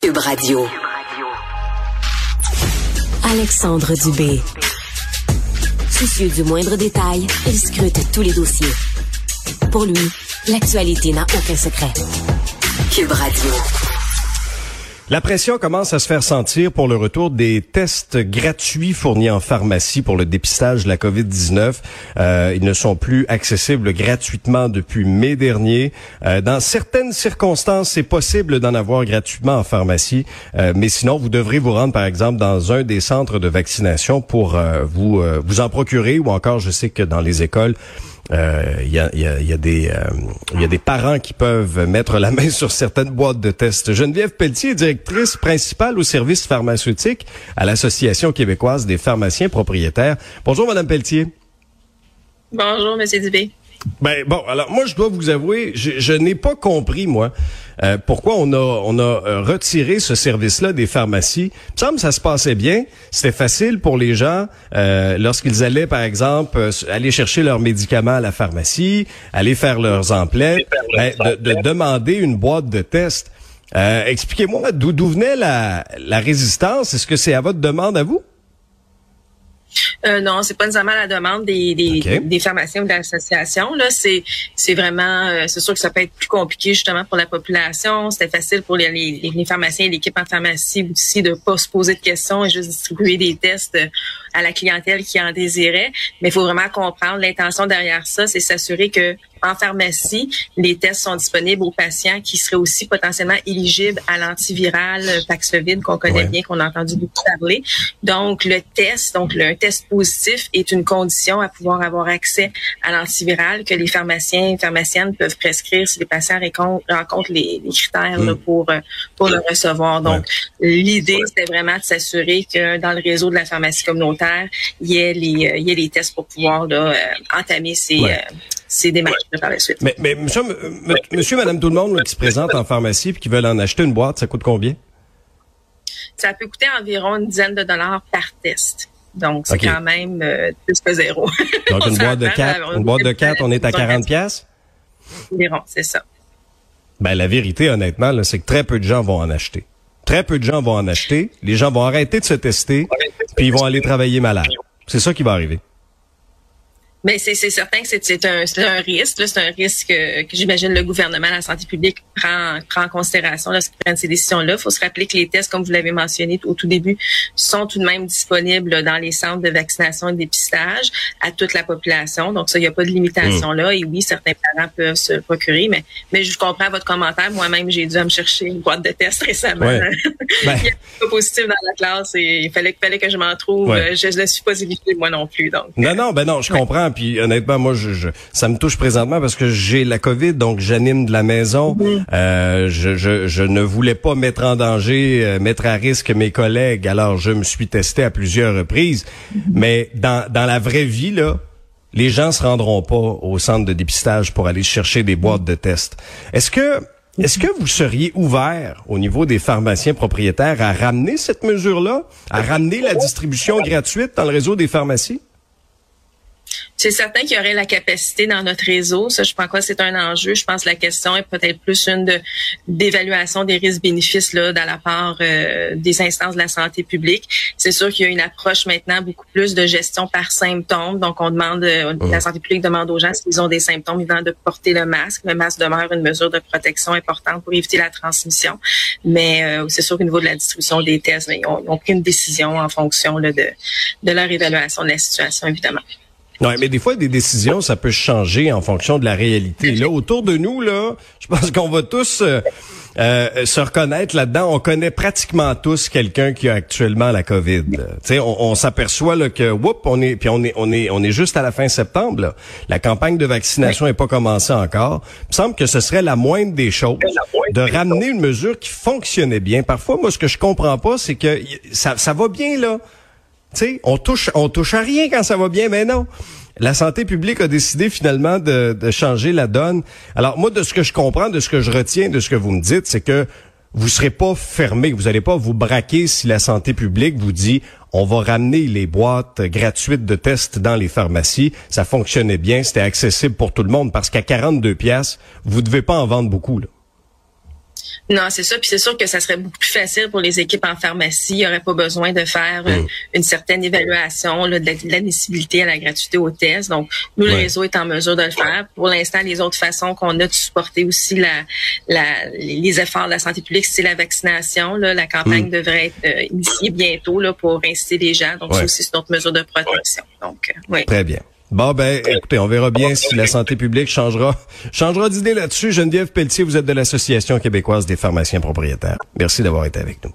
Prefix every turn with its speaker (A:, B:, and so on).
A: Cube Radio. Alexandre Dubé. Soucieux du moindre détail, il scrute tous les dossiers. Pour lui, l'actualité n'a aucun secret. Cube Radio.
B: La pression commence à se faire sentir pour le retour des tests gratuits fournis en pharmacie pour le dépistage de la COVID-19. Euh, ils ne sont plus accessibles gratuitement depuis mai dernier. Euh, dans certaines circonstances, c'est possible d'en avoir gratuitement en pharmacie, euh, mais sinon, vous devrez vous rendre, par exemple, dans un des centres de vaccination pour vous en procurer, ou encore, je sais que dans les écoles, il y, a, y, a, y, a, des il y a des parents qui peuvent mettre la main sur certaines boîtes de tests. Geneviève Pelletier, directrice principale au service pharmaceutique à l'Association québécoise des pharmaciens propriétaires. Bonjour, Madame Pelletier.
C: Bonjour, Monsieur Dubé.
B: Ben bon, alors moi je dois vous avouer, je, je n'ai pas compris moi euh, pourquoi on a on a euh, retiré ce service-là des pharmacies. Il me semble que ça se passait bien, c'était facile pour les gens euh, lorsqu'ils allaient par exemple euh, aller chercher leurs médicaments à la pharmacie, aller faire leurs emplettes, ben, de, de, demander une boîte de tests. Expliquez-moi d'où venait la, la résistance? Est-ce que c'est à votre demande à vous?
C: Euh, non, c'est pas nécessairement la demande des, des, okay. des pharmaciens ou de l'association. Là, c'est c'est vraiment, euh, c'est sûr que ça peut être plus compliqué justement pour la population. C'était facile pour les, les, les pharmaciens et l'équipe en pharmacie aussi de pas se poser de questions et juste distribuer des tests à la clientèle qui en désirait. Mais il faut vraiment comprendre l'intention derrière ça, c'est s'assurer que en pharmacie, les tests sont disponibles aux patients qui seraient aussi potentiellement éligibles à l'antiviral Paxlovid qu'on connaît ouais. bien, qu'on a entendu beaucoup parler. Donc, le test, donc le test positif est une condition à pouvoir avoir accès à l'antiviral que les pharmaciens et pharmaciennes peuvent prescrire si les patients rencontrent les, les critères mm. là, pour, pour le recevoir. Donc, ouais. l'idée, c'était vraiment de s'assurer que dans le réseau de la pharmacie communautaire, il y ait les, il y ait les tests pour pouvoir là, entamer ces... Ouais ces démarches par la suite.
B: Mais, mais monsieur, monsieur, madame, tout le monde là, qui se présente en pharmacie et qui veulent en acheter une boîte, ça coûte combien?
C: Ça peut coûter environ une dizaine de dollars par test. Donc, c'est okay. quand même euh, plus que zéro.
B: Donc, une boîte de quatre, une boîte de quatre, on est à 40 pièces.
C: Environ, c'est ça.
B: Ben, la vérité, honnêtement, c'est que très peu de gens vont en acheter. Très peu de gens vont en acheter. Les gens vont arrêter de se tester, puis ils vont aller travailler malade. C'est ça qui va arriver.
C: Mais c'est certain que c'est un, un risque. C'est un risque que, que j'imagine le gouvernement, la santé publique prend, prend en considération lorsqu'il prend ces décisions-là. Il faut se rappeler que les tests, comme vous l'avez mentionné au tout début, sont tout de même disponibles dans les centres de vaccination et de dépistage à toute la population. Donc ça, il n'y a pas de limitation là. Et oui, certains parents peuvent se le procurer. Mais, mais je comprends votre commentaire. Moi-même, j'ai dû me chercher une boîte de tests récemment. Ouais. Ben. il y a pas positif dans la classe et il fallait, fallait que je m'en trouve. Ouais. Je ne suis pas évité moi non plus. Donc,
B: non, non, ben non, je comprends. Puis honnêtement, moi, je, je, ça me touche présentement parce que j'ai la COVID, donc j'anime de la maison. Euh, je, je, je, ne voulais pas mettre en danger, euh, mettre à risque mes collègues. Alors, je me suis testé à plusieurs reprises. Mm-hmm. Mais dans, dans la vraie vie, là, les gens se rendront pas au centre de dépistage pour aller chercher des boîtes de tests. Est-ce que est-ce que vous seriez ouvert au niveau des pharmaciens propriétaires à ramener cette mesure-là, à ramener la distribution gratuite dans le réseau des pharmacies?
C: C'est certain qu'il y aurait la capacité dans notre réseau. Ça, je pense que c'est un enjeu. Je pense que la question est peut-être plus une de d'évaluation des risques-bénéfices là, dans la part euh, des instances de la santé publique. C'est sûr qu'il y a une approche maintenant beaucoup plus de gestion par symptômes. Donc, on demande, euh, la santé publique demande aux gens s'ils ont des symptômes, ils de porter le masque. Le masque demeure une mesure de protection importante pour éviter la transmission. Mais euh, c'est sûr qu'au niveau de la distribution des tests, ils ont, ils ont pris une décision en fonction là, de, de leur évaluation de la situation, évidemment.
B: Ouais, mais des fois, des décisions, ça peut changer en fonction de la réalité. Là, autour de nous, là, je pense qu'on va tous euh, euh, se reconnaître là-dedans. On connaît pratiquement tous quelqu'un qui a actuellement la COVID. Tu sais, on, on s'aperçoit là que, whoop, on est, puis on est, on est, on est juste à la fin septembre. Là. La campagne de vaccination n'est pas commencée encore. Il me semble que ce serait la moindre des choses de ramener une mesure qui fonctionnait bien. Parfois, moi, ce que je comprends pas, c'est que ça, ça va bien là. Tu sais, on touche, on touche à rien quand ça va bien, mais non. La santé publique a décidé finalement de, changer la donne. Alors moi, de ce que je comprends, de ce que je retiens, de ce que vous me dites, c'est que vous serez pas fermé, vous allez pas vous braquer si la santé publique vous dit on va ramener les boîtes gratuites de tests dans les pharmacies. Ça fonctionnait bien, c'était accessible pour tout le monde parce qu'à 42 pièces, vous devez pas en vendre beaucoup. Là.
C: Non, c'est ça. Puis c'est sûr que ça serait beaucoup plus facile pour les équipes en pharmacie. Il n'y aurait pas besoin de faire euh, mm. une certaine évaluation là, de l'admissibilité à la gratuité au test. Donc, nous, le réseau est en mesure de le faire. Pour l'instant, les autres façons qu'on a de supporter aussi la, la, les efforts de la santé publique, c'est la vaccination. Là. La campagne mm. devrait être euh, initiée bientôt là, pour inciter les gens. Donc, ça aussi, c'est notre mesure de protection. Donc, euh, oui.
B: Très bien. Bon, ben, écoutez, on verra bien si la santé publique changera, changera d'idée là-dessus. Geneviève Pelletier, vous êtes de l'Association québécoise des pharmaciens propriétaires. Merci d'avoir été avec nous.